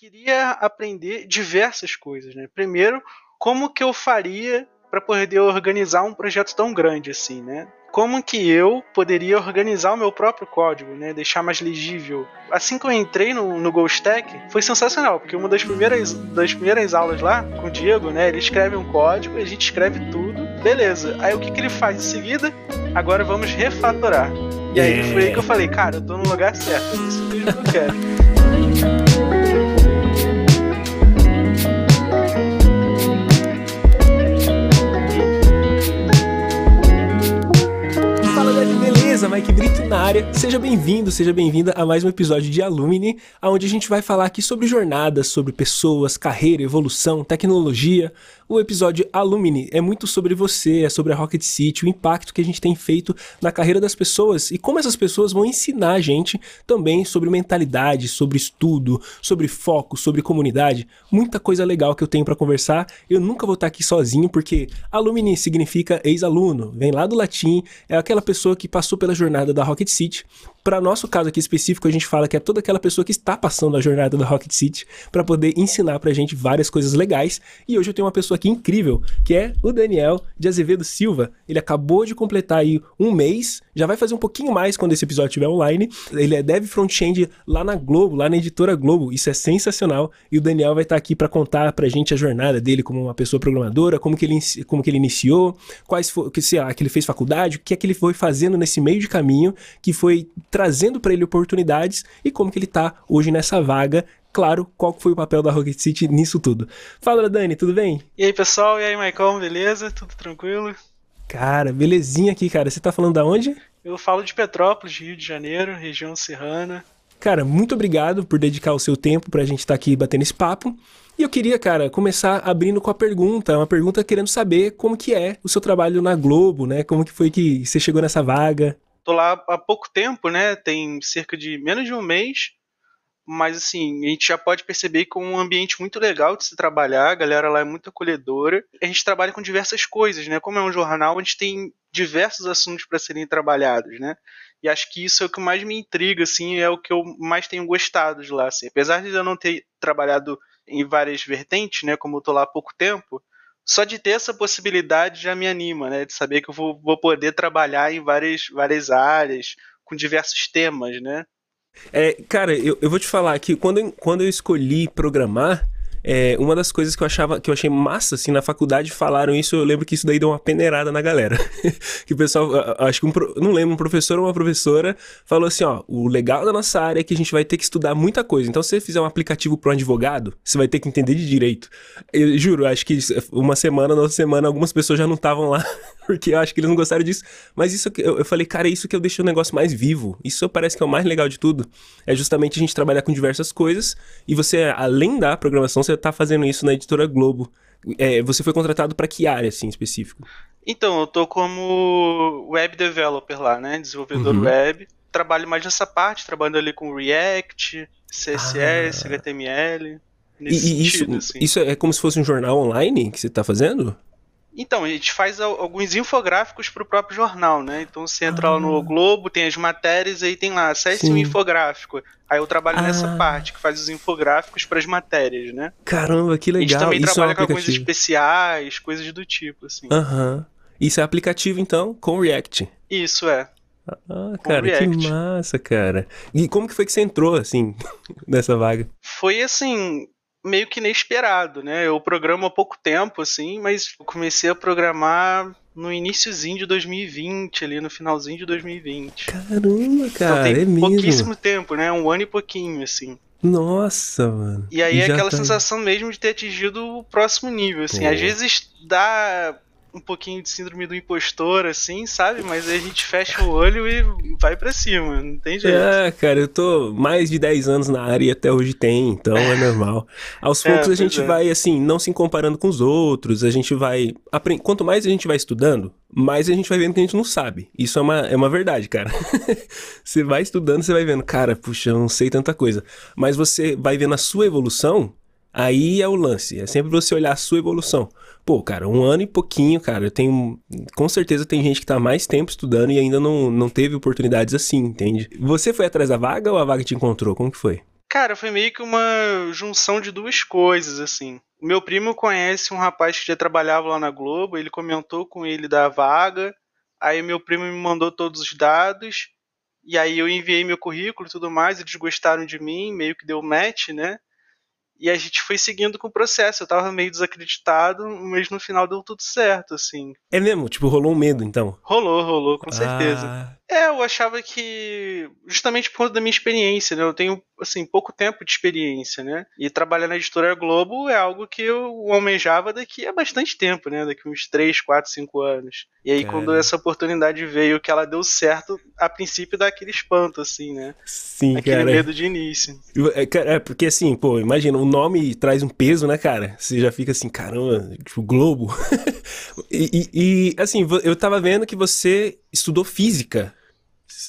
queria aprender diversas coisas, né? Primeiro, como que eu faria para poder organizar um projeto tão grande assim, né? Como que eu poderia organizar o meu próprio código, né? Deixar mais legível. Assim que eu entrei no, no GoStack, foi sensacional, porque uma das primeiras, das primeiras aulas lá, com o Diego, né? Ele escreve um código, a gente escreve tudo, beleza. Aí o que, que ele faz em seguida? Agora vamos refatorar. E aí foi aí que eu falei, cara, eu tô no lugar certo, é isso mesmo que eu quero. Beleza, Mike Brito na área. Seja bem-vindo, seja bem-vinda a mais um episódio de Alumni, onde a gente vai falar aqui sobre jornadas, sobre pessoas, carreira, evolução, tecnologia. O episódio Alumni é muito sobre você, é sobre a Rocket City, o impacto que a gente tem feito na carreira das pessoas e como essas pessoas vão ensinar a gente também sobre mentalidade, sobre estudo, sobre foco, sobre comunidade. Muita coisa legal que eu tenho para conversar. Eu nunca vou estar aqui sozinho porque Alumni significa ex-aluno, vem lá do latim, é aquela pessoa que passou pela jornada da Rocket City. Para nosso caso aqui específico, a gente fala que é toda aquela pessoa que está passando a jornada da Rocket City para poder ensinar pra gente várias coisas legais. E hoje eu tenho uma pessoa aqui incrível, que é o Daniel de Azevedo Silva. Ele acabou de completar aí um mês, já vai fazer um pouquinho mais quando esse episódio estiver online. Ele é dev front-end lá na Globo, lá na editora Globo. Isso é sensacional. E o Daniel vai estar aqui para contar pra gente a jornada dele como uma pessoa programadora, como que ele, como que ele iniciou, quais foi, que, sei lá, que ele fez faculdade, o que é que ele foi fazendo nesse meio de caminho, que foi trazendo para ele oportunidades e como que ele tá hoje nessa vaga. Claro, qual foi o papel da Rocket City nisso tudo. Fala, Dani, tudo bem? E aí, pessoal? E aí, Maicon, beleza? Tudo tranquilo? Cara, belezinha aqui, cara. Você tá falando da onde? Eu falo de Petrópolis, Rio de Janeiro, região serrana. Cara, muito obrigado por dedicar o seu tempo pra gente estar tá aqui batendo esse papo. E eu queria, cara, começar abrindo com a pergunta, uma pergunta querendo saber como que é o seu trabalho na Globo, né? Como que foi que você chegou nessa vaga? Tô lá há pouco tempo, né? Tem cerca de menos de um mês. Mas assim, a gente já pode perceber que é um ambiente muito legal de se trabalhar, a galera lá é muito acolhedora. A gente trabalha com diversas coisas, né? Como é um jornal, a gente tem diversos assuntos para serem trabalhados, né? E acho que isso é o que mais me intriga, assim, é o que eu mais tenho gostado de lá, assim. Apesar de eu não ter trabalhado em várias vertentes, né? Como eu tô lá há pouco tempo, só de ter essa possibilidade já me anima, né? De saber que eu vou, vou poder trabalhar em várias, várias áreas, com diversos temas, né? É, cara, eu, eu vou te falar que quando, quando eu escolhi programar, é, uma das coisas que eu achava que eu achei massa, assim, na faculdade falaram isso, eu lembro que isso daí deu uma peneirada na galera. que o pessoal, acho que um, não lembro, um professor ou uma professora falou assim: ó, o legal da nossa área é que a gente vai ter que estudar muita coisa. Então, se você fizer um aplicativo para um advogado, você vai ter que entender de direito. Eu juro, acho que uma semana, na outra semana, algumas pessoas já não estavam lá, porque eu acho que eles não gostaram disso. Mas isso eu, eu falei, cara, é isso que eu deixo o negócio mais vivo. Isso parece que é o mais legal de tudo. É justamente a gente trabalhar com diversas coisas e você, além da programação, você tá fazendo isso na editora Globo. É, você foi contratado para que área, assim, específico? Então, eu tô como web developer lá, né? Desenvolvedor uhum. web. Trabalho mais nessa parte, trabalhando ali com React, CSS, ah. HTML. Nesse e, sentido, isso, assim. isso é como se fosse um jornal online que você tá fazendo? Então, a gente faz alguns infográficos para o próprio jornal, né? Então você entra ah. lá no ah. Globo, tem as matérias, aí tem lá, acesse Sim. um infográfico. Aí eu trabalho ah. nessa parte, que faz os infográficos para as matérias, né? Caramba, que legal. A gente também Isso trabalha é com alguns especiais, coisas do tipo, assim. Aham. Uhum. Isso é aplicativo, então, com React. Isso, é. Ah, cara, que massa, cara. E como que foi que você entrou, assim, nessa vaga? Foi assim, meio que inesperado, né? Eu programo há pouco tempo, assim, mas eu comecei a programar no iníciozinho de 2020, ali no finalzinho de 2020. Caramba, cara, então, tem é mesmo. pouquíssimo tempo, né? Um ano e pouquinho, assim. Nossa, mano. E aí e é aquela tá... sensação mesmo de ter atingido o próximo nível, assim. Pô. Às vezes dá um pouquinho de síndrome do impostor, assim, sabe? Mas aí a gente fecha o olho e vai para cima, não tem jeito. É, cara, eu tô mais de 10 anos na área e até hoje tem, então é normal. Aos é, poucos é, a gente é. vai, assim, não se comparando com os outros, a gente vai. Quanto mais a gente vai estudando, mais a gente vai vendo que a gente não sabe. Isso é uma, é uma verdade, cara. você vai estudando, você vai vendo, cara, puxa, eu não sei tanta coisa. Mas você vai vendo a sua evolução, aí é o lance. É sempre você olhar a sua evolução. Pô, cara, um ano e pouquinho, cara, eu tenho. Com certeza tem gente que tá mais tempo estudando e ainda não, não teve oportunidades assim, entende? Você foi atrás da vaga ou a vaga te encontrou? Como que foi? Cara, foi meio que uma junção de duas coisas, assim. Meu primo conhece um rapaz que já trabalhava lá na Globo, ele comentou com ele da vaga, aí meu primo me mandou todos os dados, e aí eu enviei meu currículo e tudo mais, eles gostaram de mim, meio que deu match, né? E a gente foi seguindo com o processo. Eu tava meio desacreditado, mas no final deu tudo certo, assim. É mesmo? Tipo, rolou um medo, então? Rolou, rolou, com certeza. Ah. É, eu achava que. Justamente por conta da minha experiência, né? Eu tenho, assim, pouco tempo de experiência, né? E trabalhar na editora Globo é algo que eu almejava daqui a bastante tempo, né? Daqui uns 3, 4, 5 anos. E aí, quando essa oportunidade veio, que ela deu certo, a princípio dá aquele espanto, assim, né? Sim, Aquele cara. medo de início. É, é, porque assim, pô, imagina, o nome traz um peso, né, cara? Você já fica assim, caramba, tipo, Globo. e, e, e, assim, eu tava vendo que você estudou física.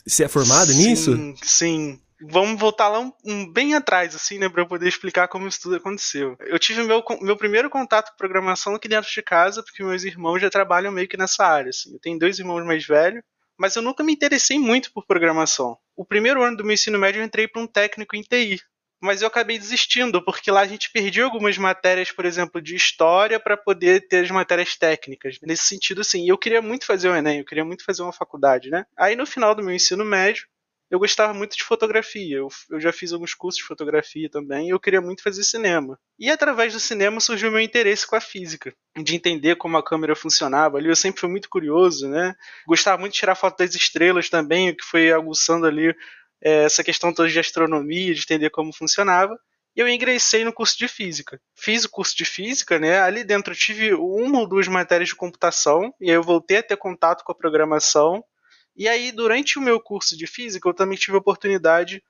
Você é formado sim, nisso? Sim. Vamos voltar lá um, um, bem atrás, assim, né, para eu poder explicar como isso tudo aconteceu. Eu tive meu, meu primeiro contato com programação aqui dentro de casa, porque meus irmãos já trabalham meio que nessa área. Assim. Eu tenho dois irmãos mais velhos, mas eu nunca me interessei muito por programação. O primeiro ano do meu ensino médio eu entrei para um técnico em TI, mas eu acabei desistindo, porque lá a gente perdia algumas matérias, por exemplo, de história para poder ter as matérias técnicas. Nesse sentido, assim, eu queria muito fazer o Enem, eu queria muito fazer uma faculdade, né? Aí no final do meu ensino médio, eu gostava muito de fotografia. Eu, eu já fiz alguns cursos de fotografia também, eu queria muito fazer cinema. E através do cinema surgiu meu interesse com a física, de entender como a câmera funcionava ali. Eu sempre fui muito curioso, né? Gostava muito de tirar foto das estrelas também, o que foi aguçando ali essa questão toda de astronomia, de entender como funcionava. E eu ingressei no curso de física. Fiz o curso de física, né? Ali dentro tive uma ou duas matérias de computação, e aí eu voltei a ter contato com a programação. E aí, durante o meu curso de física, eu também tive a oportunidade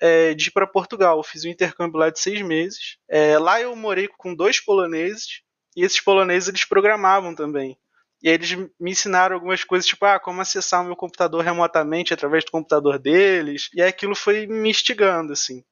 é, de ir para Portugal. Eu fiz um intercâmbio lá de seis meses. É, lá eu morei com dois poloneses, e esses poloneses eles programavam também. E aí eles me ensinaram algumas coisas, tipo, ah, como acessar o meu computador remotamente através do computador deles. E aquilo foi me instigando, assim.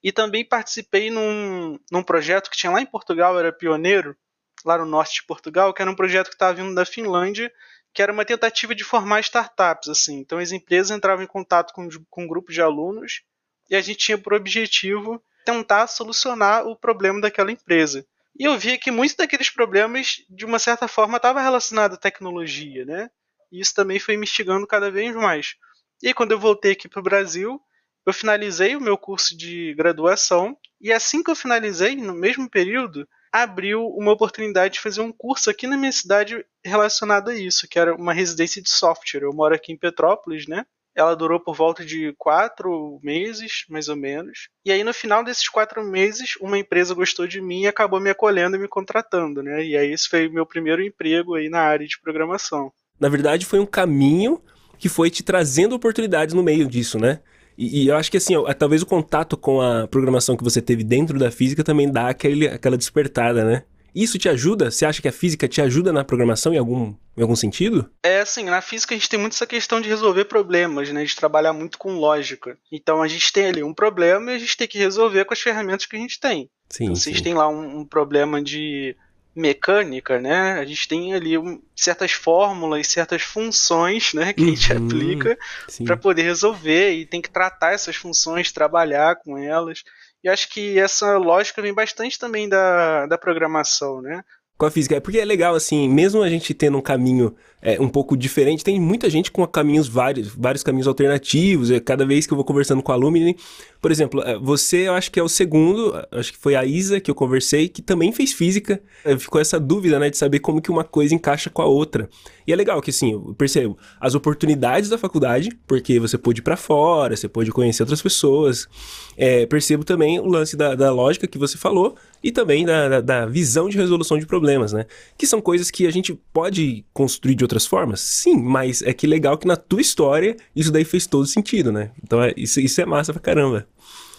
E também participei num, num projeto que tinha lá em Portugal, era pioneiro, lá no norte de Portugal, que era um projeto que estava vindo da Finlândia, que era uma tentativa de formar startups, assim. Então as empresas entravam em contato com, com um de alunos e a gente tinha por objetivo tentar solucionar o problema daquela empresa. E eu via que muitos daqueles problemas, de uma certa forma, estavam relacionados à tecnologia, né? E isso também foi me instigando cada vez mais. E aí, quando eu voltei aqui para o Brasil, eu finalizei o meu curso de graduação, e assim que eu finalizei, no mesmo período, abriu uma oportunidade de fazer um curso aqui na minha cidade relacionado a isso, que era uma residência de software. Eu moro aqui em Petrópolis, né? Ela durou por volta de quatro meses, mais ou menos. E aí, no final desses quatro meses, uma empresa gostou de mim e acabou me acolhendo e me contratando, né? E aí, esse foi meu primeiro emprego aí na área de programação. Na verdade, foi um caminho que foi te trazendo oportunidades no meio disso, né? E, e, eu acho que assim, ó, talvez o contato com a programação que você teve dentro da física também dá aquele, aquela despertada, né? Isso te ajuda? Você acha que a física te ajuda na programação em algum, em algum sentido? É, assim, na física a gente tem muito essa questão de resolver problemas, né? De trabalhar muito com lógica. Então a gente tem ali um problema e a gente tem que resolver com as ferramentas que a gente tem. Sim, então, vocês têm lá um, um, problema de mecânica, né? A gente tem ali um, certas fórmulas, certas funções, né, que a gente uhum. aplica para poder resolver e tem que tratar essas funções, trabalhar com elas. E acho que essa lógica vem bastante também da, da programação, né? Com a física. É porque é legal, assim, mesmo a gente tendo um caminho é, um pouco diferente, tem muita gente com caminhos vários, vários caminhos alternativos. É, cada vez que eu vou conversando com a Alumni, por exemplo, é, você eu acho que é o segundo, acho que foi a Isa que eu conversei, que também fez física. É, ficou essa dúvida, né, de saber como que uma coisa encaixa com a outra. E é legal que, assim, eu percebo as oportunidades da faculdade, porque você pôde ir pra fora, você pôde conhecer outras pessoas. É, percebo também o lance da, da, lógica que você falou e também da, da, da visão de resolução de problemas, né? Que são coisas que a gente pode construir de outras formas? Sim, mas é que legal que na tua história isso daí fez todo sentido, né? Então é, isso, isso é massa pra caramba.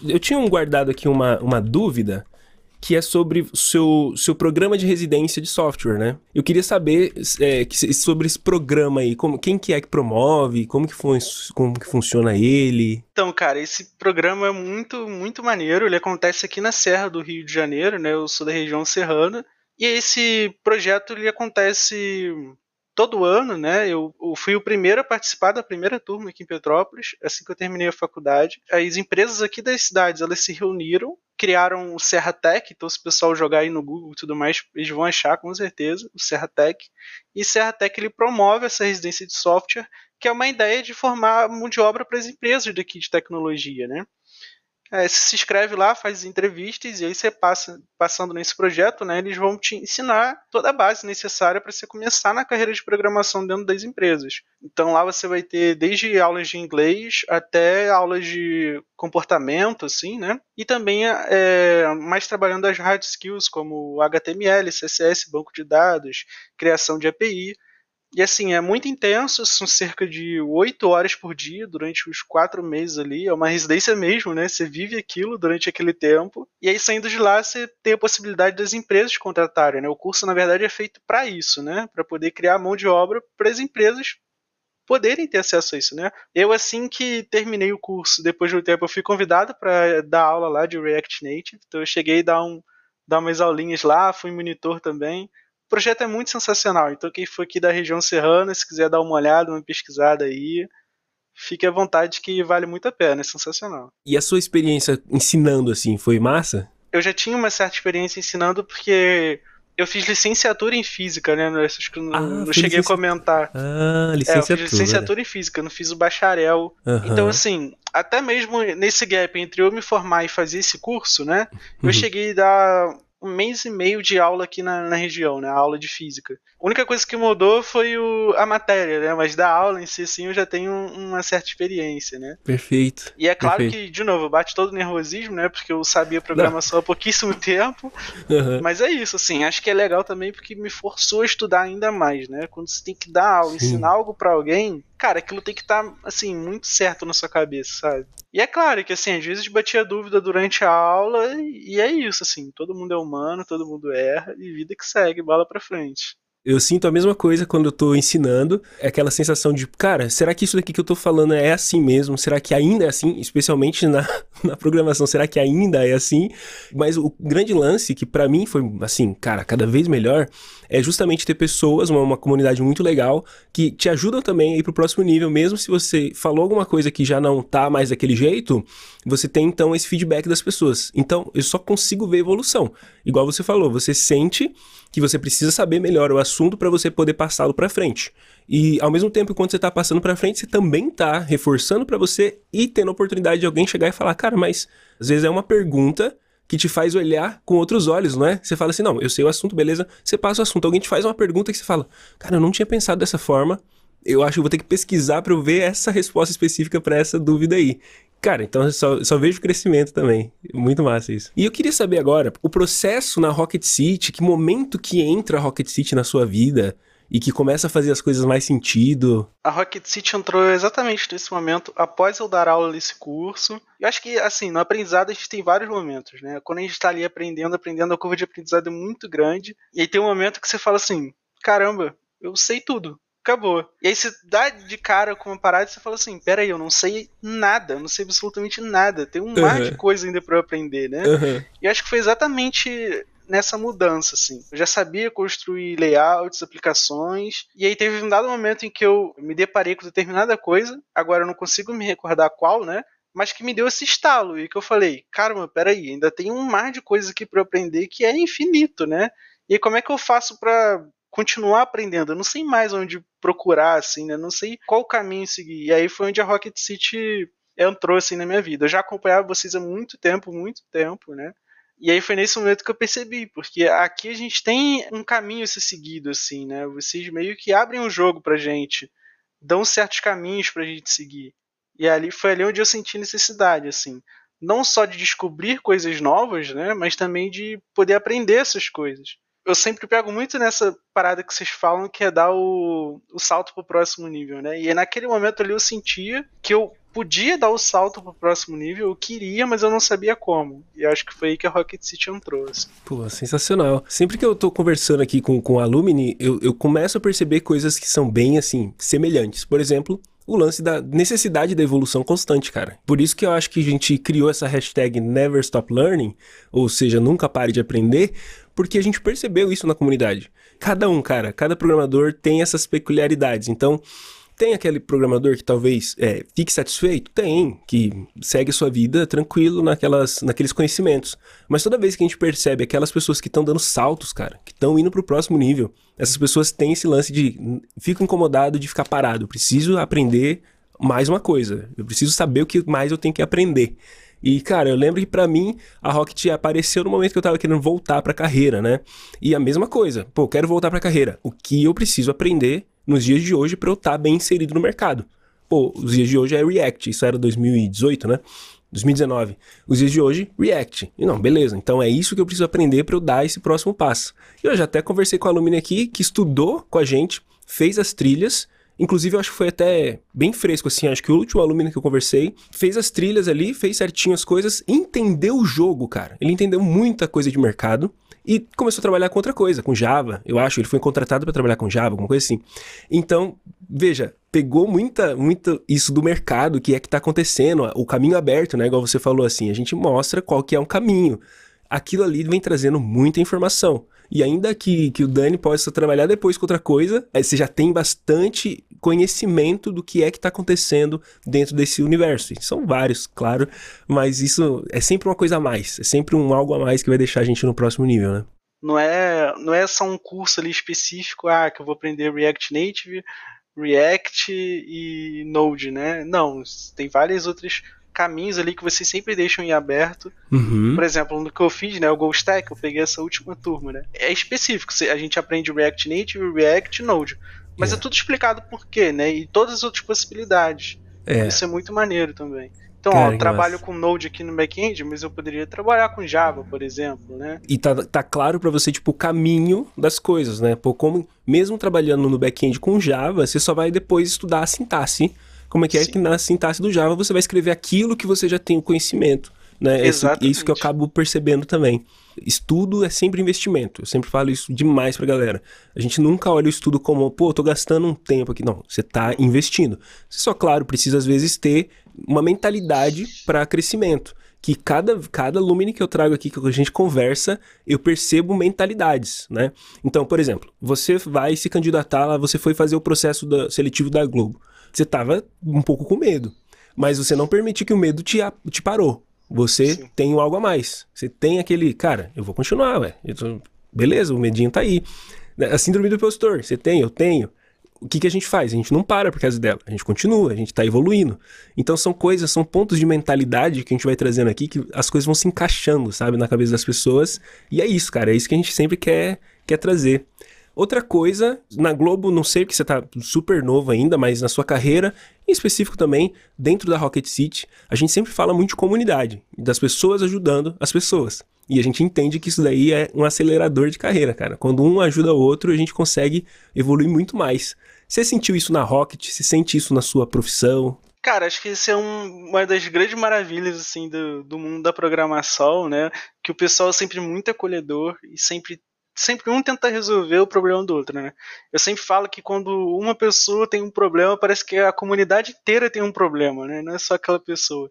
Eu tinha um guardado aqui uma, uma dúvida que é sobre o seu, seu programa de residência de software, né? Eu queria saber é, que, sobre esse programa aí, como, quem que é que promove, como que, fun como que funciona ele? Então, cara, esse programa é muito, muito maneiro, ele acontece aqui na Serra do Rio de Janeiro, né? Eu sou da região serrana, e esse projeto ele acontece todo ano, né, eu, eu, fui o primeiro a participar da primeira turma aqui em Petrópolis, assim que eu terminei a faculdade. As empresas aqui das cidades, elas se reuniram, criaram o Serra Tech, então se o pessoal jogar aí no Google e tudo mais, eles vão achar com certeza o Serra Tech. E Serra Tech ele promove essa residência de software, que é uma ideia de formar mão de obra para as empresas daqui de tecnologia, né? É, se inscreve lá, faz entrevistas e aí você passa passando nesse projeto, né? Eles vão te ensinar toda a base necessária para você começar na carreira de programação dentro das empresas. Então lá você vai ter desde aulas de inglês até aulas de comportamento, assim, né? E também é, mais trabalhando as hard skills como HTML, CSS, banco de dados, criação de API. E assim, é muito intenso, são cerca de oito horas por dia durante os quatro meses ali. É uma residência mesmo, né? Você vive aquilo durante aquele tempo. E aí, saindo de lá, você tem a possibilidade das empresas contratarem, né? O curso, na verdade, é feito para isso, né? Para poder criar mão de obra para as empresas poderem ter acesso a isso, né? Eu, assim que terminei o curso, depois de um tempo, eu fui convidado para dar aula lá de React Native. Então, eu cheguei a dar, um, dar umas aulinhas lá, fui monitor também projeto é muito sensacional. Então, quem for aqui da região serrana, se quiser dar uma olhada, uma pesquisada aí, fique à vontade que vale muito a pena, é sensacional. E a sua experiência ensinando assim, foi massa? Eu já tinha uma certa experiência ensinando porque eu fiz licenciatura em física, né? Acho que não, ah, não cheguei a comentar. Ah, licenciatura. É, eu fiz licenciatura em física, não fiz o bacharel. Uhum. Então, assim, até mesmo nesse gap entre eu me formar e fazer esse curso, né? Eu uhum. cheguei a dar um mês e meio de aula aqui na, na região, né? A aula de física. A única coisa que mudou foi o, a matéria, né? Mas da aula em si, sim, eu já tenho uma certa experiência, né? Perfeito. E é claro perfeito. que, de novo, bate todo o nervosismo, né? Porque eu sabia programação Não. há pouquíssimo tempo. Uhum. Mas é isso, assim. Acho que é legal também porque me forçou a estudar ainda mais, né? Quando você tem que dar aula, sim. ensinar algo para alguém, cara, aquilo tem que estar, tá, assim, muito certo na sua cabeça, sabe? E é claro que, assim, às vezes batia dúvida durante a aula e é isso, assim, todo mundo é humano, todo mundo erra e vida que segue, bola pra frente. Eu sinto a mesma coisa quando eu tô ensinando. É aquela sensação de, cara, será que isso daqui que eu tô falando é assim mesmo? Será que ainda é assim? Especialmente na, na programação, será que ainda é assim? Mas o grande lance, que para mim foi, assim, cara, cada vez melhor, é justamente ter pessoas, uma, uma comunidade muito legal, que te ajudam também a ir pro próximo nível, mesmo se você falou alguma coisa que já não tá mais daquele jeito, você tem então esse feedback das pessoas. Então, eu só consigo ver evolução. Igual você falou, você sente que você precisa saber melhor o assunto para você poder passá-lo para frente. E ao mesmo tempo, quando você está passando para frente, você também está reforçando para você e tendo a oportunidade de alguém chegar e falar, cara, mas às vezes é uma pergunta que te faz olhar com outros olhos, não é? Você fala assim, não, eu sei o assunto, beleza? Você passa o assunto, alguém te faz uma pergunta que você fala, cara, eu não tinha pensado dessa forma. Eu acho que vou ter que pesquisar para eu ver essa resposta específica para essa dúvida aí. Cara, então eu só, só vejo crescimento também. Muito massa isso. E eu queria saber agora, o processo na Rocket City, que momento que entra a Rocket City na sua vida e que começa a fazer as coisas mais sentido? A Rocket City entrou exatamente nesse momento, após eu dar aula nesse curso. Eu acho que, assim, no aprendizado a gente tem vários momentos, né? Quando a gente está ali aprendendo, aprendendo, a curva de aprendizado é muito grande. E aí tem um momento que você fala assim: caramba, eu sei tudo acabou. E aí você dá de cara com uma parada e você fala assim: peraí, eu não sei nada, eu não sei absolutamente nada. Tem um uhum. mar de coisa ainda para eu aprender, né? Uhum. E acho que foi exatamente nessa mudança, assim. Eu já sabia construir layouts, aplicações, e aí teve um dado momento em que eu me deparei com determinada coisa, agora eu não consigo me recordar qual, né? Mas que me deu esse estalo e que eu falei, caramba, peraí, ainda tem um mar de coisas aqui para aprender que é infinito, né? E como é que eu faço para continuar aprendendo. Eu não sei mais onde procurar, assim, né? Não sei qual caminho seguir. E aí foi onde a Rocket City entrou, assim, na minha vida. Eu já acompanhava vocês há muito tempo, muito tempo, né? E aí foi nesse momento que eu percebi, porque aqui a gente tem um caminho a ser seguido, assim, né? Vocês meio que abrem o um jogo pra gente, dão certos caminhos pra gente seguir. E ali foi ali onde eu senti necessidade, assim. Não só de descobrir coisas novas, né? Mas também de poder aprender essas coisas eu sempre pego muito nessa parada que vocês falam, que é dar o, o salto pro próximo nível, né? E naquele momento ali eu sentia que eu podia dar o salto pro próximo nível, eu queria, mas eu não sabia como. E acho que foi aí que a Rocket City entrou. Assim. Pô, sensacional. Sempre que eu tô conversando aqui com, com Alumni, eu, eu começo a perceber coisas que são bem, assim, semelhantes. Por exemplo, o lance da necessidade da evolução constante, cara. Por isso que eu acho que a gente criou essa hashtag Never Stop Learning, ou seja, nunca pare de aprender, porque a gente percebeu isso na comunidade. Cada um, cara, cada programador tem essas peculiaridades. Então, tem aquele programador que talvez é, fique satisfeito? Tem, que segue a sua vida tranquilo naquelas, naqueles conhecimentos. Mas toda vez que a gente percebe aquelas pessoas que estão dando saltos, cara, que estão indo para o próximo nível, essas pessoas têm esse lance de fico incomodado de ficar parado, preciso aprender mais uma coisa, eu preciso saber o que mais eu tenho que aprender. E, cara, eu lembro que para mim a Rocket apareceu no momento que eu tava querendo voltar pra carreira, né? E a mesma coisa, pô, quero voltar pra carreira. O que eu preciso aprender nos dias de hoje para eu estar tá bem inserido no mercado. Pô, os dias de hoje é React, isso era 2018, né? 2019. Os dias de hoje, React. E não, beleza, então é isso que eu preciso aprender para eu dar esse próximo passo. E eu já até conversei com a alumna aqui que estudou com a gente, fez as trilhas, Inclusive, eu acho que foi até bem fresco, assim. Acho que o último aluno que eu conversei fez as trilhas ali, fez certinho as coisas, entendeu o jogo, cara. Ele entendeu muita coisa de mercado e começou a trabalhar com outra coisa, com Java. Eu acho, ele foi contratado para trabalhar com Java, alguma coisa assim. Então, veja, pegou muita, muita isso do mercado, que é que está acontecendo, o caminho aberto, né? Igual você falou assim, a gente mostra qual que é um caminho. Aquilo ali vem trazendo muita informação. E ainda que, que o Dani possa trabalhar depois com outra coisa, você já tem bastante conhecimento do que é que está acontecendo dentro desse universo. E são vários, claro, mas isso é sempre uma coisa a mais, é sempre um algo a mais que vai deixar a gente no próximo nível, né? Não é, não é só um curso ali específico, ah, que eu vou aprender React Native, React e Node, né? Não, tem várias outras caminhos ali que vocês sempre deixam em aberto. Uhum. Por exemplo, no que eu fiz, né, o Go Stack, eu peguei essa última turma, né? É específico, a gente aprende React Native, React Node. Mas é, é tudo explicado por quê, né? E todas as outras possibilidades. É. Isso é muito maneiro também. Então, Cara, ó, eu trabalho com Node aqui no back-end, mas eu poderia trabalhar com Java, por exemplo, né? E tá, tá claro para você, tipo, o caminho das coisas, né? Pô, como, mesmo trabalhando no back-end com Java, você só vai depois estudar a sintaxe como é que é que na sintaxe do Java você vai escrever aquilo que você já tem o conhecimento. Né? Isso, isso que eu acabo percebendo também. Estudo é sempre investimento. Eu sempre falo isso demais pra galera. A gente nunca olha o estudo como, pô, tô gastando um tempo aqui. Não, você tá investindo. Você só, claro, precisa às vezes ter uma mentalidade para crescimento. Que cada, cada Lumine que eu trago aqui, que a gente conversa, eu percebo mentalidades, né? Então, por exemplo, você vai se candidatar lá, você foi fazer o processo da, seletivo da Globo você tava um pouco com medo. Mas você não permitiu que o medo te, te parou. Você Sim. tem algo a mais. Você tem aquele, cara, eu vou continuar, ué. Tô... Beleza, o medinho tá aí. A síndrome do impostor, você tem, eu tenho. O que, que a gente faz? A gente não para por causa dela. A gente continua, a gente tá evoluindo. Então são coisas, são pontos de mentalidade que a gente vai trazendo aqui que as coisas vão se encaixando, sabe, na cabeça das pessoas. E é isso, cara. É isso que a gente sempre quer, quer trazer. Outra coisa, na Globo, não sei porque você tá super novo ainda, mas na sua carreira, em específico também, dentro da Rocket City, a gente sempre fala muito de comunidade, das pessoas ajudando as pessoas. E a gente entende que isso daí é um acelerador de carreira, cara. Quando um ajuda o outro, a gente consegue evoluir muito mais. Você sentiu isso na Rocket? Você sente isso na sua profissão? Cara, acho que isso é um, uma das grandes maravilhas assim do, do mundo da programação, né? Que o pessoal é sempre muito acolhedor e sempre sempre um tenta resolver o problema do outro, né? Eu sempre falo que quando uma pessoa tem um problema, parece que a comunidade inteira tem um problema, né? Não é só aquela pessoa.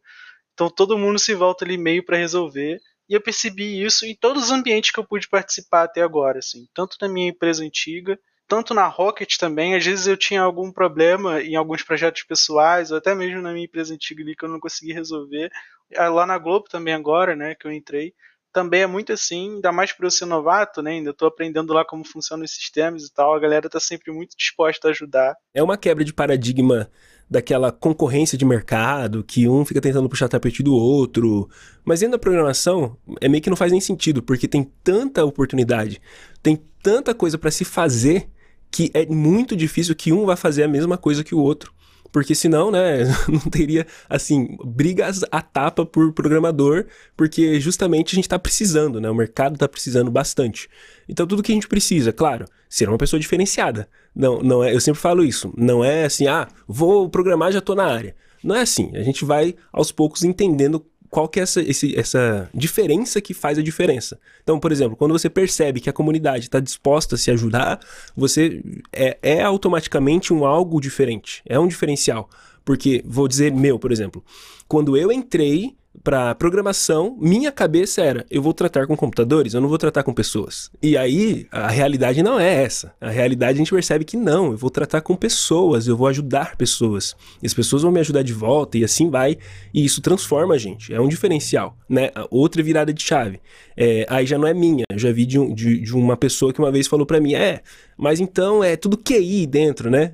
Então todo mundo se volta ali meio para resolver. E eu percebi isso em todos os ambientes que eu pude participar até agora, assim, tanto na minha empresa antiga, tanto na Rocket também. Às vezes eu tinha algum problema em alguns projetos pessoais, ou até mesmo na minha empresa antiga ali que eu não consegui resolver. Ah, lá na Globo também agora, né, que eu entrei também é muito assim, ainda mais por eu ser novato, né? Ainda estou aprendendo lá como funcionam os sistemas e tal. A galera está sempre muito disposta a ajudar. É uma quebra de paradigma daquela concorrência de mercado, que um fica tentando puxar tapete do outro. Mas dentro da programação, é meio que não faz nem sentido, porque tem tanta oportunidade, tem tanta coisa para se fazer, que é muito difícil que um vá fazer a mesma coisa que o outro porque senão, né, não teria, assim, brigas a tapa por programador, porque justamente a gente está precisando, né, o mercado está precisando bastante. Então, tudo que a gente precisa, claro, ser uma pessoa diferenciada. Não, não é, eu sempre falo isso, não é assim, ah, vou programar, já estou na área. Não é assim, a gente vai aos poucos entendendo qual que é essa, esse, essa diferença que faz a diferença. Então, por exemplo, quando você percebe que a comunidade está disposta a se ajudar, você é, é automaticamente um algo diferente, é um diferencial. Porque, vou dizer meu, por exemplo, quando eu entrei para programação, minha cabeça era: eu vou tratar com computadores, eu não vou tratar com pessoas. E aí a realidade não é essa. A realidade a gente percebe que não, eu vou tratar com pessoas, eu vou ajudar pessoas. E as pessoas vão me ajudar de volta e assim vai. E isso transforma a gente. É um diferencial, né? Outra virada de chave. É, aí já não é minha. Eu já vi de, um, de, de uma pessoa que uma vez falou para mim: é, mas então é tudo QI dentro, né?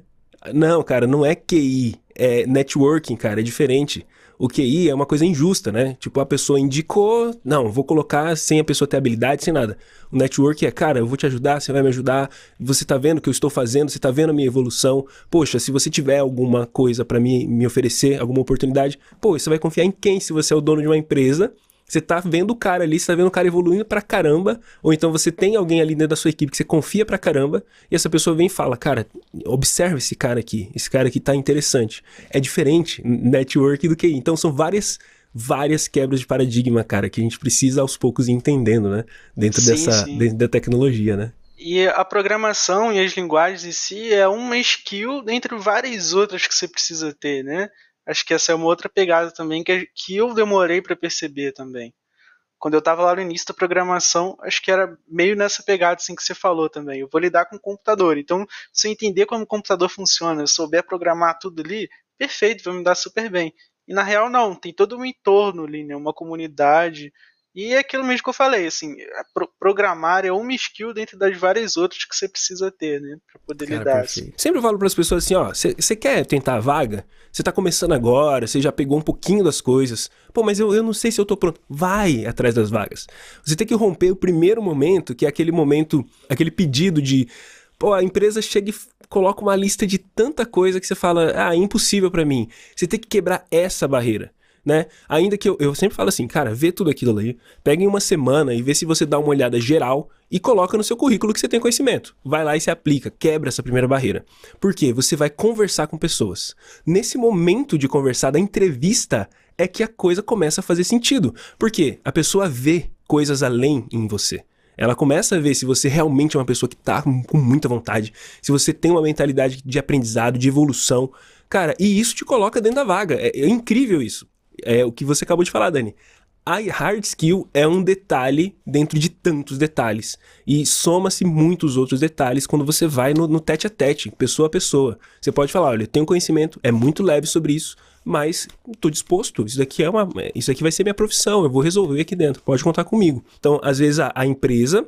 Não, cara, não é QI. É networking, cara, é diferente o QI é uma coisa injusta, né? Tipo, a pessoa indicou, não, vou colocar sem a pessoa ter habilidade, sem nada. O network é, cara, eu vou te ajudar, você vai me ajudar, você tá vendo o que eu estou fazendo, você tá vendo a minha evolução. Poxa, se você tiver alguma coisa para me, me oferecer, alguma oportunidade, pô, você vai confiar em quem se você é o dono de uma empresa você tá vendo o cara ali, você tá vendo o cara evoluindo pra caramba, ou então você tem alguém ali dentro da sua equipe que você confia pra caramba, e essa pessoa vem e fala, cara, observa esse cara aqui, esse cara aqui tá interessante. É diferente network do que Então são várias várias quebras de paradigma, cara, que a gente precisa aos poucos ir entendendo, né? Dentro sim, dessa sim. Dentro da tecnologia, né? E a programação e as linguagens em si é uma skill dentre várias outras que você precisa ter, né? Acho que essa é uma outra pegada também que, que eu demorei para perceber também. Quando eu estava lá no início da programação, acho que era meio nessa pegada assim que você falou também. Eu vou lidar com o computador. Então, se eu entender como o computador funciona, eu souber programar tudo ali, perfeito, vai me dar super bem. E na real não, tem todo um entorno ali, né? uma comunidade, e é aquilo mesmo que eu falei, assim, pro programar é uma skill dentro das várias outras que você precisa ter, né, para poder Cara, lidar. Assim. Sempre falo para as pessoas assim, ó, você quer tentar a vaga? Você tá começando agora, você já pegou um pouquinho das coisas. Pô, mas eu, eu não sei se eu tô pronto. Vai atrás das vagas. Você tem que romper o primeiro momento, que é aquele momento, aquele pedido de Pô, a empresa chega e coloca uma lista de tanta coisa que você fala, ah, impossível para mim. Você tem que quebrar essa barreira né? Ainda que eu, eu sempre falo assim, cara, vê tudo aquilo ali, pega em uma semana e vê se você dá uma olhada geral e coloca no seu currículo que você tem conhecimento. Vai lá e se aplica, quebra essa primeira barreira. Por quê? Você vai conversar com pessoas. Nesse momento de conversar, da entrevista, é que a coisa começa a fazer sentido. Porque a pessoa vê coisas além em você. Ela começa a ver se você realmente é uma pessoa que está com muita vontade, se você tem uma mentalidade de aprendizado, de evolução. Cara, e isso te coloca dentro da vaga. É, é incrível isso é o que você acabou de falar, Dani. A hard skill é um detalhe dentro de tantos detalhes. E soma-se muitos outros detalhes quando você vai no, no tete a tete, pessoa a pessoa. Você pode falar, olha, eu tenho conhecimento, é muito leve sobre isso, mas estou disposto. Isso daqui é uma. Isso aqui vai ser minha profissão, eu vou resolver aqui dentro. Pode contar comigo. Então, às vezes, a, a empresa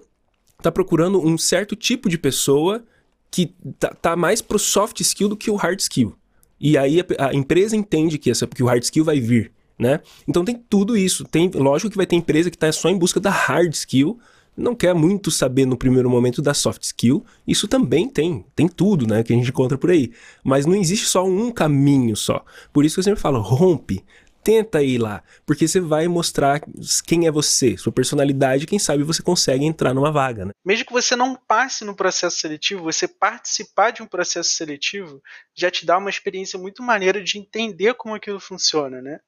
está procurando um certo tipo de pessoa que tá, tá mais pro soft skill do que o hard skill. E aí a, a empresa entende que, essa, que o hard skill vai vir né? Então tem tudo isso. Tem, lógico que vai ter empresa que está só em busca da hard skill, não quer muito saber no primeiro momento da soft skill. Isso também tem, tem tudo, né, que a gente encontra por aí. Mas não existe só um caminho só. Por isso que eu sempre falo, rompe, tenta ir lá, porque você vai mostrar quem é você, sua personalidade, quem sabe você consegue entrar numa vaga, né? Mesmo que você não passe no processo seletivo, você participar de um processo seletivo já te dá uma experiência muito maneira de entender como aquilo funciona, né?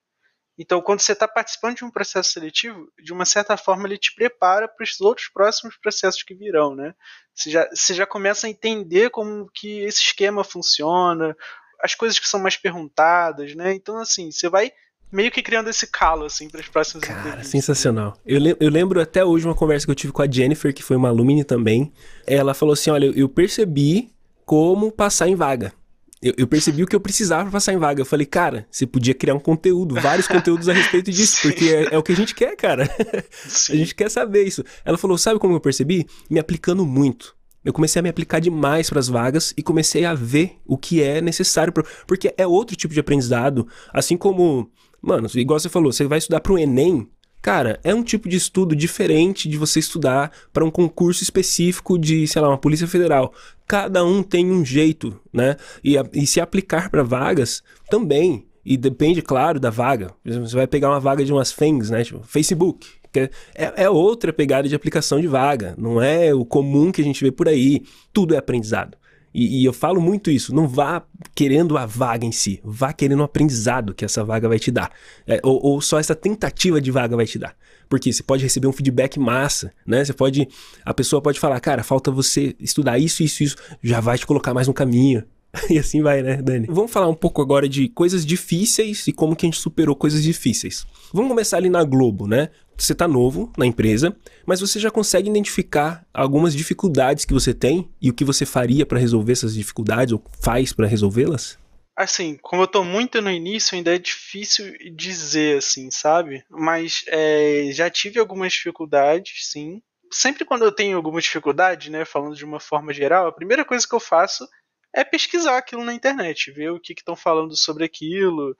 Então, quando você está participando de um processo seletivo, de uma certa forma ele te prepara para os outros próximos processos que virão, né? Você já, você já começa a entender como que esse esquema funciona, as coisas que são mais perguntadas, né? Então, assim, você vai meio que criando esse calo, assim, para as próximas Cara, entrevistas. sensacional. Eu, le eu lembro até hoje uma conversa que eu tive com a Jennifer, que foi uma alumni também. Ela falou assim, olha, eu percebi como passar em vaga. Eu, eu, percebi o que eu precisava para passar em vaga. Eu falei, cara, você podia criar um conteúdo, vários conteúdos a respeito disso, porque é, é, o que a gente quer, cara. a gente quer saber isso. Ela falou, sabe como eu percebi? Me aplicando muito. Eu comecei a me aplicar demais para as vagas e comecei a ver o que é necessário, pra... porque é outro tipo de aprendizado. Assim como, mano, igual você falou, você vai estudar para o Enem, Cara, é um tipo de estudo diferente de você estudar para um concurso específico de, sei lá, uma Polícia Federal. Cada um tem um jeito, né? E, e se aplicar para vagas também. E depende, claro, da vaga. Você vai pegar uma vaga de umas FENGs, né? Tipo, Facebook. É, é outra pegada de aplicação de vaga. Não é o comum que a gente vê por aí. Tudo é aprendizado. E, e, eu falo muito isso, não vá querendo a vaga em si, vá querendo o aprendizado que essa vaga vai te dar. É, ou, ou, só essa tentativa de vaga vai te dar. Porque você pode receber um feedback massa, né? Você pode. A pessoa pode falar, cara, falta você estudar isso, isso, isso, já vai te colocar mais no caminho. e assim vai, né, Dani? Vamos falar um pouco agora de coisas difíceis e como que a gente superou coisas difíceis. Vamos começar ali na Globo, né? Você tá novo na empresa, mas você já consegue identificar algumas dificuldades que você tem e o que você faria para resolver essas dificuldades ou faz para resolvê-las? Assim, como eu tô muito no início, ainda é difícil dizer, assim, sabe? Mas é, já tive algumas dificuldades, sim. Sempre quando eu tenho alguma dificuldade, né, falando de uma forma geral, a primeira coisa que eu faço é pesquisar aquilo na internet, ver o que estão falando sobre aquilo,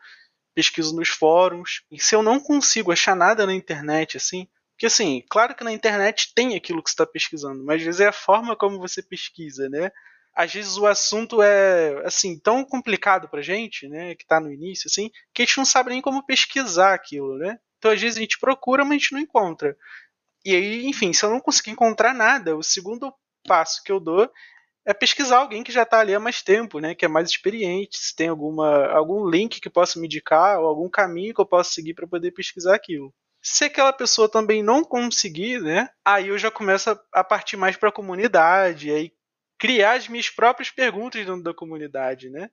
pesquiso nos fóruns. E se eu não consigo achar nada na internet, assim, porque assim, claro que na internet tem aquilo que você está pesquisando, mas às vezes é a forma como você pesquisa, né? Às vezes o assunto é assim tão complicado pra gente, né, que está no início, assim, que a gente não sabe nem como pesquisar aquilo, né? Então às vezes a gente procura, mas a gente não encontra. E aí, enfim, se eu não conseguir encontrar nada, o segundo passo que eu dou é pesquisar alguém que já está ali há mais tempo, né, que é mais experiente, se tem alguma, algum link que possa me indicar ou algum caminho que eu possa seguir para poder pesquisar aquilo. Se aquela pessoa também não conseguir, né, aí eu já começo a, partir mais para a comunidade, aí criar as minhas próprias perguntas dentro da comunidade, né,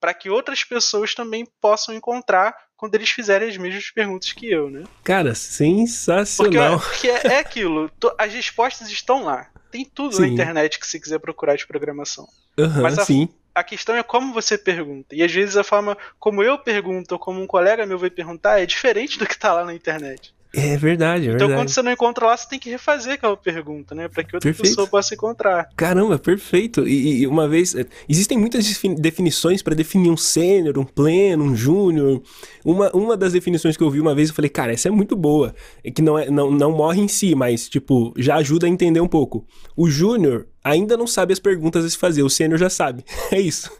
para que outras pessoas também possam encontrar quando eles fizerem as mesmas perguntas que eu, né? Cara, sensacional. Porque, porque é, é aquilo, as respostas estão lá tem tudo sim. na internet que você quiser procurar de programação. Uhum, Mas a, sim. a questão é como você pergunta. E às vezes a forma como eu pergunto ou como um colega meu vai perguntar é diferente do que está lá na internet. É verdade, é Então, verdade. quando você não encontra lá, você tem que refazer aquela pergunta, né? Para que outra perfeito. pessoa possa encontrar. Caramba, perfeito. E, e uma vez. É, existem muitas definições para definir um sênior, um pleno, um júnior. Uma, uma das definições que eu vi uma vez, eu falei, cara, essa é muito boa. É que não, é, não, não morre em si, mas, tipo, já ajuda a entender um pouco. O júnior ainda não sabe as perguntas a se fazer, o sênior já sabe. É isso.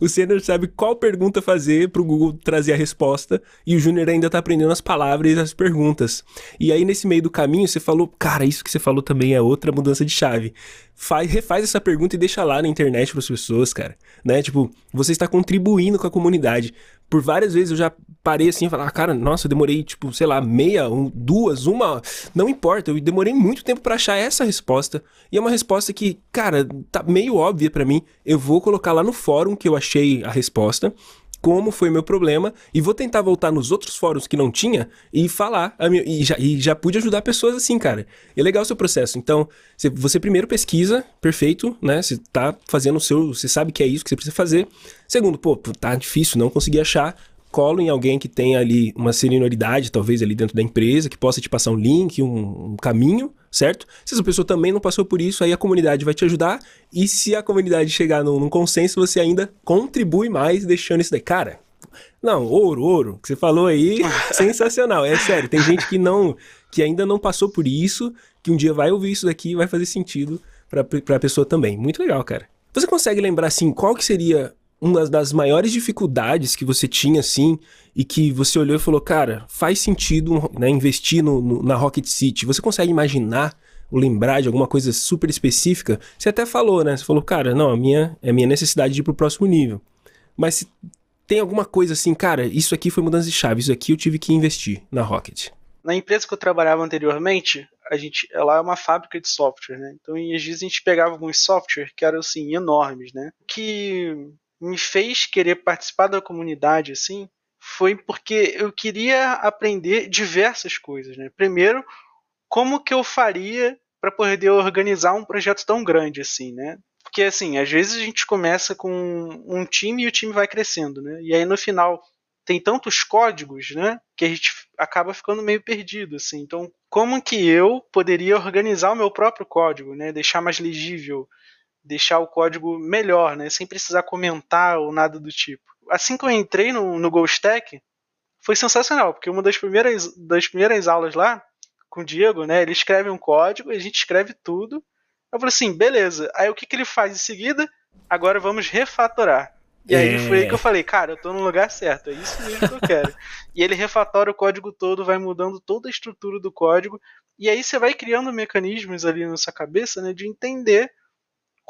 O sênior sabe qual pergunta fazer para o Google trazer a resposta e o júnior ainda está aprendendo as palavras e as perguntas. E aí, nesse meio do caminho, você falou, cara, isso que você falou também é outra mudança de chave. Faz, refaz essa pergunta e deixa lá na internet para as pessoas, cara. Né? Tipo, você está contribuindo com a comunidade por várias vezes eu já parei assim e falar, ah, cara, nossa, eu demorei, tipo, sei lá, meia, um, duas, uma. Não importa, eu demorei muito tempo para achar essa resposta. E é uma resposta que, cara, tá meio óbvia para mim. Eu vou colocar lá no fórum que eu achei a resposta como foi meu problema e vou tentar voltar nos outros fóruns que não tinha e falar. E, já, e já pude ajudar pessoas assim, cara. É legal o seu processo. Então, você primeiro pesquisa, perfeito, né? Você tá fazendo o seu. Você sabe que é isso que você precisa fazer. Segundo, pô, tá difícil, não consegui achar colo em alguém que tenha ali uma senioridade, talvez ali dentro da empresa, que possa te passar um link, um, um, caminho, certo? Se essa pessoa também não passou por isso, aí a comunidade vai te ajudar. E se a comunidade chegar num, num consenso, você ainda contribui mais deixando isso daí. Cara, não, ouro, ouro, que você falou aí, sensacional. É sério, tem gente que não, que ainda não passou por isso, que um dia vai ouvir isso daqui e vai fazer sentido para a pessoa também. Muito legal, cara. Você consegue lembrar assim qual que seria uma das maiores dificuldades que você tinha, assim, e que você olhou e falou, cara, faz sentido né, investir no, no, na Rocket City. Você consegue imaginar ou lembrar de alguma coisa super específica? Você até falou, né? Você falou, cara, não, a minha, é a minha necessidade de ir pro próximo nível. Mas se tem alguma coisa assim, cara, isso aqui foi mudança de chave, isso aqui eu tive que investir na Rocket. Na empresa que eu trabalhava anteriormente, a gente, ela é uma fábrica de software, né? Então, às vezes a gente pegava alguns softwares que eram assim enormes, né? Que me fez querer participar da comunidade assim foi porque eu queria aprender diversas coisas, né? Primeiro, como que eu faria para poder organizar um projeto tão grande assim, né? Porque assim, às vezes a gente começa com um time e o time vai crescendo, né? E aí no final tem tantos códigos, né, que a gente acaba ficando meio perdido assim. Então, como que eu poderia organizar o meu próprio código, né? Deixar mais legível, deixar o código melhor, né? Sem precisar comentar ou nada do tipo. Assim que eu entrei no, no GoStack, foi sensacional, porque uma das primeiras, das primeiras aulas lá, com o Diego, né? Ele escreve um código, a gente escreve tudo. Eu falei assim, beleza. Aí o que, que ele faz em seguida? Agora vamos refatorar. E aí é. foi aí que eu falei, cara, eu tô no lugar certo, é isso mesmo que eu quero. e ele refatora o código todo, vai mudando toda a estrutura do código, e aí você vai criando mecanismos ali na sua cabeça, né, de entender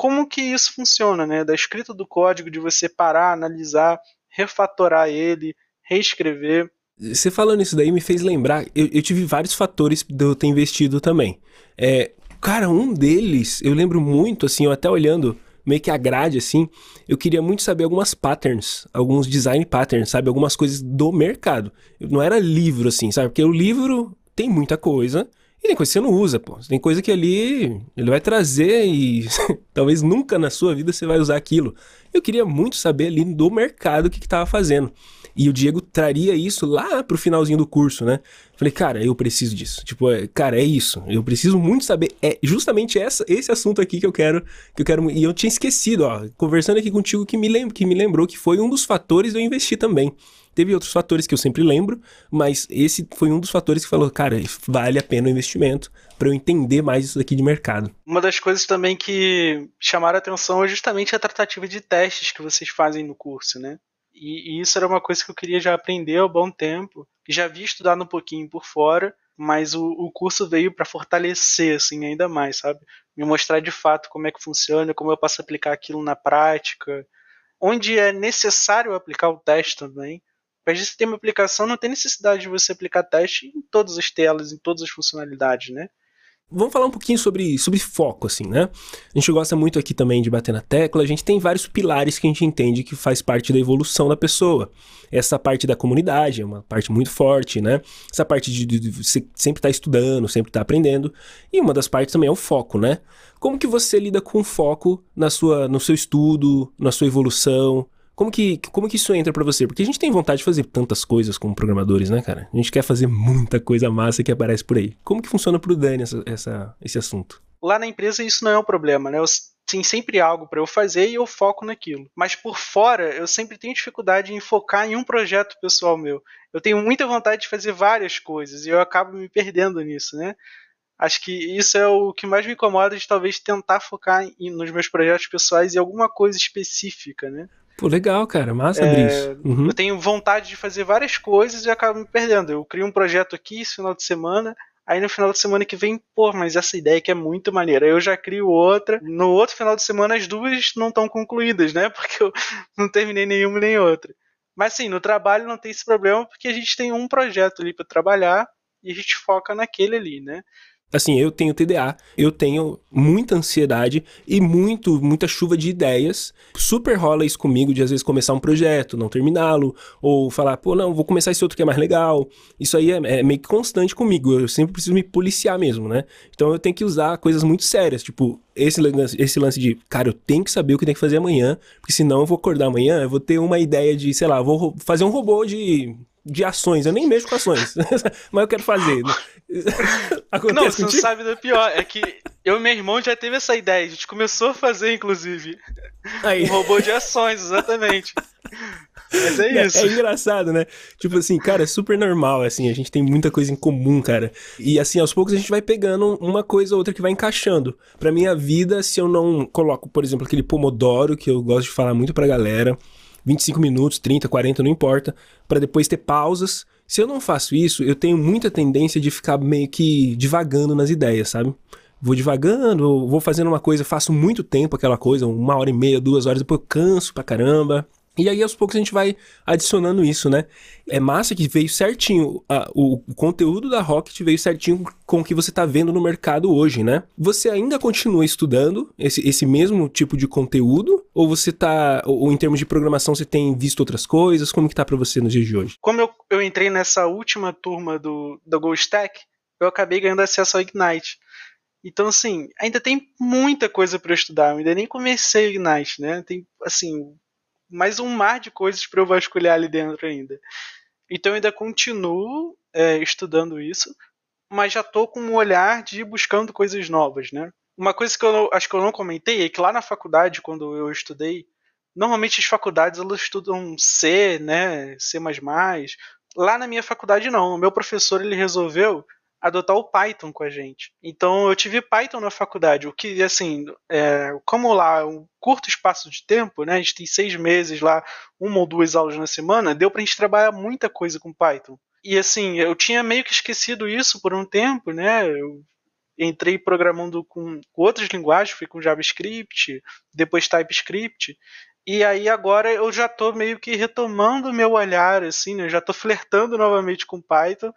como que isso funciona, né? Da escrita do código, de você parar, analisar, refatorar ele, reescrever. Você falando isso daí me fez lembrar, eu, eu tive vários fatores de eu ter investido também. É, cara, um deles, eu lembro muito, assim, eu até olhando meio que a grade, assim, eu queria muito saber algumas patterns, alguns design patterns, sabe? Algumas coisas do mercado. Não era livro, assim, sabe? Porque o livro tem muita coisa, e tem coisa que você não usa, pô. Tem coisa que ali ele vai trazer e talvez nunca na sua vida você vai usar aquilo. Eu queria muito saber ali do mercado o que, que tava fazendo. E o Diego traria isso lá pro finalzinho do curso, né? Falei, cara, eu preciso disso. Tipo, é, cara, é isso. Eu preciso muito saber. É justamente essa, esse assunto aqui que eu quero. Que eu quero. E eu tinha esquecido, ó. Conversando aqui contigo que me, que me lembrou que foi um dos fatores de eu investir também. Teve outros fatores que eu sempre lembro, mas esse foi um dos fatores que falou, cara, vale a pena o investimento para eu entender mais isso daqui de mercado. Uma das coisas também que chamaram atenção é justamente a tratativa de testes que vocês fazem no curso, né? E, e, isso era uma coisa que eu queria já aprender há bom tempo. Já havia estudado um pouquinho por fora, mas o, o curso veio para fortalecer assim ainda mais, sabe? Me mostrar de fato como é que funciona, como eu posso aplicar aquilo na prática, onde é necessário aplicar o teste também. Para você ter uma aplicação, não tem necessidade de você aplicar teste em todas as telas, em todas as funcionalidades, né? Vamos falar um pouquinho sobre, sobre foco, assim, né? A gente gosta muito aqui também de bater na tecla. A gente tem vários pilares que a gente entende que faz parte da evolução da pessoa. Essa parte da comunidade é uma parte muito forte, né? Essa parte de, de, de você sempre estar tá estudando, sempre estar tá aprendendo. E uma das partes também é o foco, né? Como que você lida com o foco na sua, no seu estudo, na sua evolução? Como que, como que isso entra para você? Porque a gente tem vontade de fazer tantas coisas como programadores, né, cara? A gente quer fazer muita coisa massa que aparece por aí. Como que funciona pro Dani essa, essa, esse assunto? Lá na empresa isso não é um problema, né? Eu tem sempre algo para eu fazer e eu foco naquilo. Mas por fora, eu sempre tenho dificuldade em focar em um projeto pessoal meu. Eu tenho muita vontade de fazer várias coisas e eu acabo me perdendo nisso, né? Acho que isso é o que mais me incomoda de talvez tentar focar em, nos meus projetos pessoais em alguma coisa específica, né? Pô, legal, cara. Massa é, isso. Uhum. Eu tenho vontade de fazer várias coisas e acabo me perdendo. Eu crio um projeto aqui esse final de semana, aí no final de semana que vem, pô, mas essa ideia aqui é muito maneira. Aí eu já crio outra. No outro final de semana as duas não estão concluídas, né? Porque eu não terminei nenhuma nem outra. Mas sim, no trabalho não tem esse problema porque a gente tem um projeto ali para trabalhar e a gente foca naquele ali, né? Assim, eu tenho TDA, eu tenho muita ansiedade e muito, muita chuva de ideias. Super rola isso comigo de às vezes começar um projeto, não terminá-lo, ou falar, pô, não, vou começar esse outro que é mais legal. Isso aí é, é, meio que constante comigo. Eu sempre preciso me policiar mesmo, né? Então eu tenho que usar coisas muito sérias, tipo, esse lance, esse lance de, cara, eu tenho que saber o que tem que fazer amanhã, porque senão eu vou acordar amanhã, eu vou ter uma ideia de, sei lá, vou fazer um robô de de ações. Eu nem mexo com ações, mas eu quero fazer. Acontece não, você não sabe do pior. É que eu e meu irmão já teve essa ideia. A gente começou a fazer, inclusive. Aí. Um robô de ações, exatamente. Mas é, é isso. É, é, engraçado, né? Tipo assim, cara, é super normal, assim, a gente tem muita coisa em comum, cara. E assim, aos poucos a gente vai pegando uma coisa ou outra que vai encaixando. Pra minha vida, se eu não coloco, por exemplo, aquele pomodoro, que eu gosto de falar muito pra galera, 25 minutos, 30, 40, não importa, para depois ter pausas. Se eu não faço isso, eu tenho muita tendência de ficar meio que divagando nas ideias, sabe? Vou divagando, vou fazendo uma coisa, faço muito tempo aquela coisa, uma hora e meia, duas horas, depois eu canso pra caramba. E aí, aos poucos, a gente vai adicionando isso, né? É massa que veio certinho. A, o, o, conteúdo da Rocket veio certinho com o que você está vendo no mercado hoje, né? Você ainda continua estudando esse, esse mesmo tipo de conteúdo? Ou você tá. Ou, ou em termos de programação, você tem visto outras coisas? Como que tá para você nos dias de hoje? Como eu, eu entrei nessa última turma do, do GoStack, eu acabei ganhando acesso ao Ignite. Então, assim, ainda tem muita coisa para estudar. Eu ainda nem comecei o Ignite, né? Tem, assim, mais um mar de coisas para eu vasculhar ali dentro ainda. Então eu ainda continuo é, estudando isso, mas já estou com um olhar de buscando coisas novas, né? Uma coisa que eu não, acho que eu não comentei é que lá na faculdade, quando eu estudei, normalmente as faculdades elas estudam C, né, C++. Lá na minha faculdade não. O meu professor ele resolveu adotar o Python com a gente. Então eu tive Python na faculdade, o que assim, é, como lá é um curto espaço de tempo, né? A gente tem seis meses lá, uma ou duas aulas na semana, deu pra gente trabalhar muita coisa com Python. E assim, eu tinha meio que esquecido isso por um tempo, né? Eu, entrei programando com outras linguagens, fui com JavaScript, depois TypeScript, e aí agora eu já estou meio que retomando meu olhar, assim, né? Eu já estou flertando novamente com Python,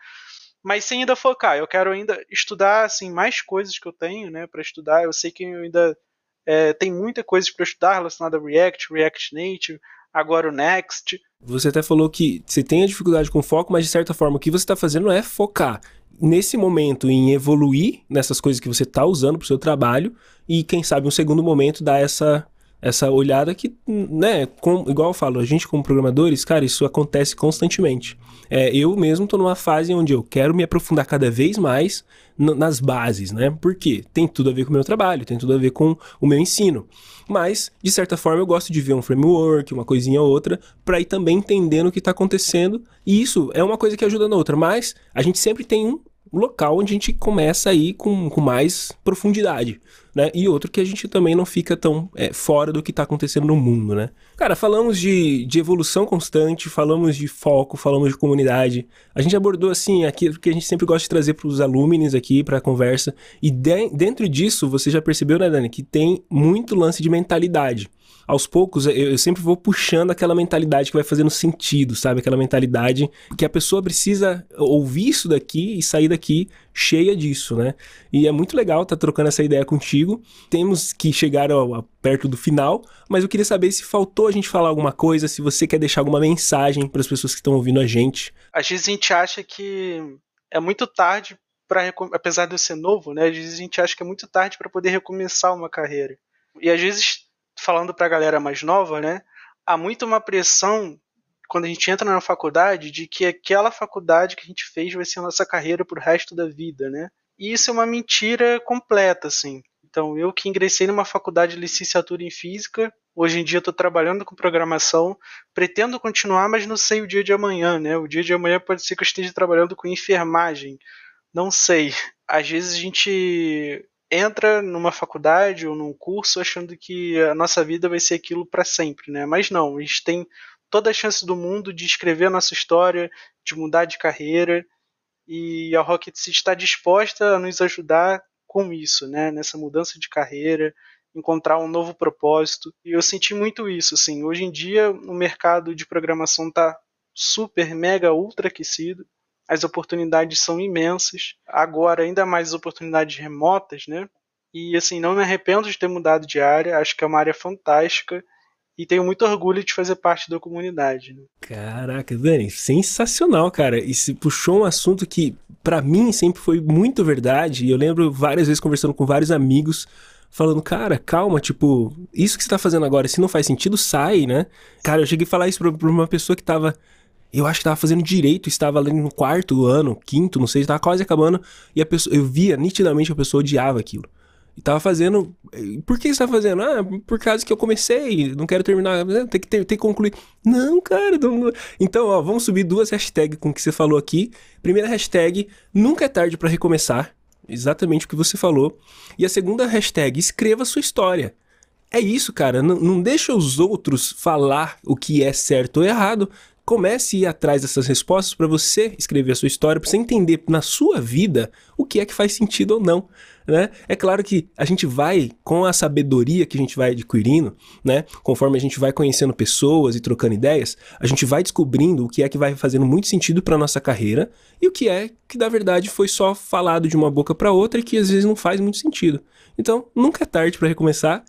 mas sem ainda focar. Eu quero ainda estudar assim mais coisas que eu tenho, né, para estudar. Eu sei que eu ainda é, tem muita coisa para estudar relacionada a React, React Native, agora o Next. Você até falou que você tem a dificuldade com foco, mas de certa forma o que você está fazendo é focar nesse momento em evoluir nessas coisas que você está usando para o seu trabalho e quem sabe um segundo momento dar essa essa olhada que, né, com, igual eu falo, a gente como programadores, cara, isso acontece constantemente. É, eu mesmo estou numa fase onde eu quero me aprofundar cada vez mais nas bases, né? Porque tem tudo a ver com o meu trabalho, tem tudo a ver com o meu ensino. Mas, de certa forma, eu gosto de ver um framework, uma coisinha ou outra, para ir também entendendo o que está acontecendo. E isso é uma coisa que ajuda na outra. Mas a gente sempre tem um local onde a gente começa a ir com, com mais profundidade né? E outro que a gente também não fica tão é, fora do que está acontecendo no mundo, né? Cara, falamos de, de evolução constante, falamos de foco, falamos de comunidade. A gente abordou, assim, aquilo que a gente sempre gosta de trazer para os alumnos aqui, para a conversa. E de, dentro disso, você já percebeu, né, Dani, que tem muito lance de mentalidade aos poucos, eu, eu, sempre vou puxando aquela mentalidade que vai fazendo sentido, sabe? Aquela mentalidade que a pessoa precisa ouvir isso daqui e sair daqui cheia disso, né? E é muito legal estar tá trocando essa ideia contigo. Temos que chegar ao, ao, perto do final, mas eu queria saber se faltou a gente falar alguma coisa, se você quer deixar alguma mensagem para as pessoas que estão ouvindo a gente. Às vezes a gente acha que é muito tarde para apesar de eu ser novo, né? Às vezes a gente acha que é muito tarde para poder recomeçar uma carreira. E às vezes falando para a galera mais nova, né, há muito uma pressão quando a gente entra na faculdade de que aquela faculdade que a gente fez vai ser a nossa carreira pro resto da vida, né? E isso é uma mentira completa, assim. Então, eu que ingressei numa faculdade de licenciatura em física, hoje em dia estou trabalhando com programação, pretendo continuar, mas não sei o dia de amanhã, né? O dia de amanhã pode ser que eu esteja trabalhando com enfermagem, não sei. Às vezes a gente entra numa faculdade ou num curso achando que a nossa vida vai ser aquilo para sempre, né? Mas não, a gente tem toda a chance do mundo de escrever a nossa história, de mudar de carreira, e a Rocket City está disposta a nos ajudar com isso, né? Nessa mudança de carreira, encontrar um novo propósito. E eu senti muito isso, assim. Hoje em dia o mercado de programação está super, mega, ultra aquecido as oportunidades são imensas. Agora, ainda mais oportunidades remotas, né? E assim, não me arrependo de ter mudado de área, acho que é uma área fantástica e tenho muito orgulho de fazer parte da comunidade. Né? Caraca, Dani, sensacional, cara. E se puxou um assunto que para mim sempre foi muito verdade. E eu lembro várias vezes conversando com vários amigos falando, cara, calma, tipo, isso que você tá fazendo agora, se não faz sentido, sai, né? Cara, eu cheguei a falar isso pra, pra uma pessoa que tava eu acho que estava fazendo direito, estava ali no quarto ano, quinto, não sei, estava quase acabando, e a pessoa, eu via nitidamente a pessoa odiava aquilo. E tava fazendo. Por que você tá fazendo? Ah, por causa que eu comecei, não quero terminar, né, tem que, ter, tem que concluir. Não, cara, não... Então, ó, vamos subir duas hashtags com o que você falou aqui. Primeira hashtag, nunca é tarde para recomeçar. Exatamente o que você falou. E a segunda hashtag, escreva sua história. É isso, cara. Não, não deixa os outros falar o que é certo ou errado comece a ir atrás dessas respostas para você escrever a sua história, para você entender na sua vida o que é que faz sentido ou não. Né? É claro que a gente vai, com a sabedoria que a gente vai adquirindo, né? conforme a gente vai conhecendo pessoas e trocando ideias, a gente vai descobrindo o que é que vai fazendo muito sentido para nossa carreira e o que é que na verdade foi só falado de uma boca para outra e que às vezes não faz muito sentido. Então, nunca é tarde para recomeçar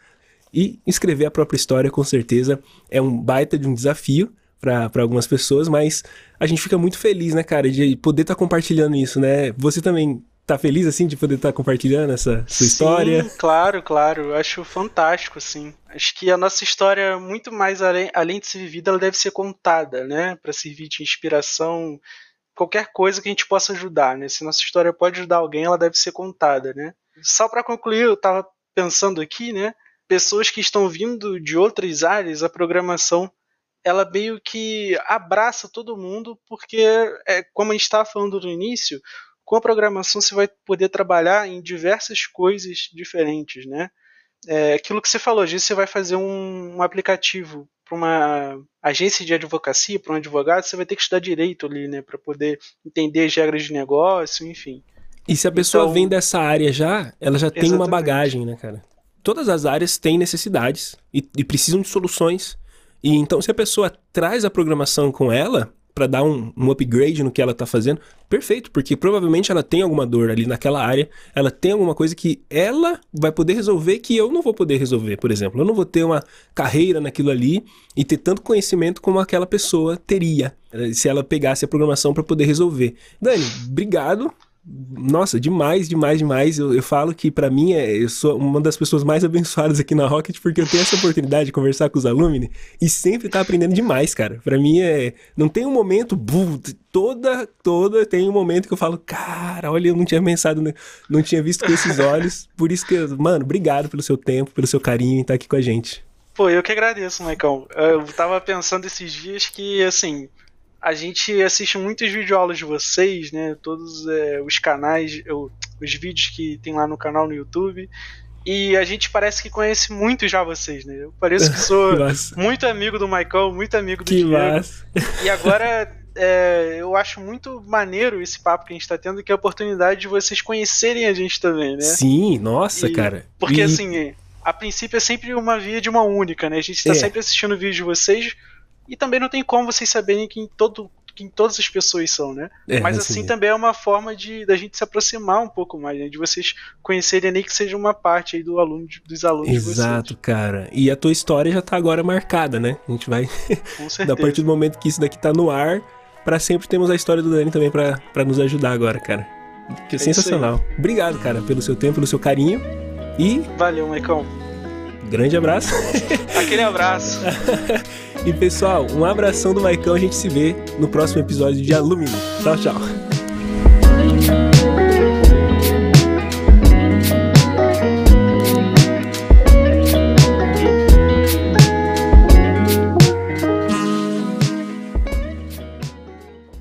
e escrever a própria história, com certeza, é um baita de um desafio para algumas pessoas, mas a gente fica muito feliz, né, cara, de poder estar tá compartilhando isso, né? Você também tá feliz, assim, de poder estar tá compartilhando essa sua Sim, história? claro, claro. Eu acho fantástico, assim. Acho que a nossa história, muito mais além, além de ser vivida, ela deve ser contada, né? Para servir de inspiração, qualquer coisa que a gente possa ajudar, né? Se nossa história pode ajudar alguém, ela deve ser contada, né? Só para concluir, eu tava pensando aqui, né? Pessoas que estão vindo de outras áreas, a programação ela meio que abraça todo mundo, porque, é, como a gente estava falando no início, com a programação você vai poder trabalhar em diversas coisas diferentes, né? É, aquilo que você falou, às vezes você vai fazer um, um aplicativo para uma agência de advocacia, para um advogado, você vai ter que estudar direito ali, né, para poder entender as regras de negócio, enfim. E se a pessoa então, vem dessa área já, ela já tem exatamente. uma bagagem, né, cara? Todas as áreas têm necessidades e, e precisam de soluções. E então, se a pessoa traz a programação com ela, para dar um, um, upgrade no que ela tá fazendo, perfeito, porque provavelmente ela tem alguma dor ali naquela área, ela tem alguma coisa que ela vai poder resolver que eu não vou poder resolver, por exemplo. Eu não vou ter uma carreira naquilo ali e ter tanto conhecimento como aquela pessoa teria eh, se ela pegasse a programação para poder resolver. Dani, obrigado nossa, demais, demais, demais. Eu, eu falo que para mim é, eu sou uma das pessoas mais abençoadas aqui na Rocket porque eu tenho essa oportunidade de conversar com os alunos e sempre tá aprendendo demais, cara. Para mim é, não tem um momento, buh, toda, toda tem um momento que eu falo, cara, olha, eu não tinha pensado, não tinha visto com esses olhos. Por isso que, mano, obrigado pelo seu tempo, pelo seu carinho em estar aqui com a gente. Pô, eu que agradeço, Maicon. Eu tava pensando esses dias que, assim, a gente assiste muitos videoaulas de vocês, né? Todos é, os canais, eu, os vídeos que tem lá no canal no YouTube. E a gente parece que conhece muito já vocês, né? Eu pareço que sou muito amigo do Michael, muito amigo do que Diego. Massa. E agora é, eu acho muito maneiro esse papo que a gente tá tendo, que é a oportunidade de vocês conhecerem a gente também, né? Sim, nossa, e, cara. Porque e... assim, a princípio é sempre uma via de uma única, né? A gente tá é. sempre assistindo vídeo de vocês e também não tem como vocês saberem quem todo quem todas as pessoas são, né? É, Mas assim, assim também é uma forma de da gente se aproximar um pouco mais, né? de vocês conhecerem nem que seja uma parte aí do aluno dos alunos Exato, cara. E a tua história já tá agora marcada, né? A gente vai Com certeza. a partir do momento que isso daqui tá no ar, para sempre temos a história do Dani também para nos ajudar agora, cara. Que é sensacional. Obrigado, cara, pelo seu tempo, pelo seu carinho. E Valeu, Maicon. Grande abraço. Aquele abraço. E pessoal, um abração do Maicão. A gente se vê no próximo episódio de Alumínio. Tchau, tchau.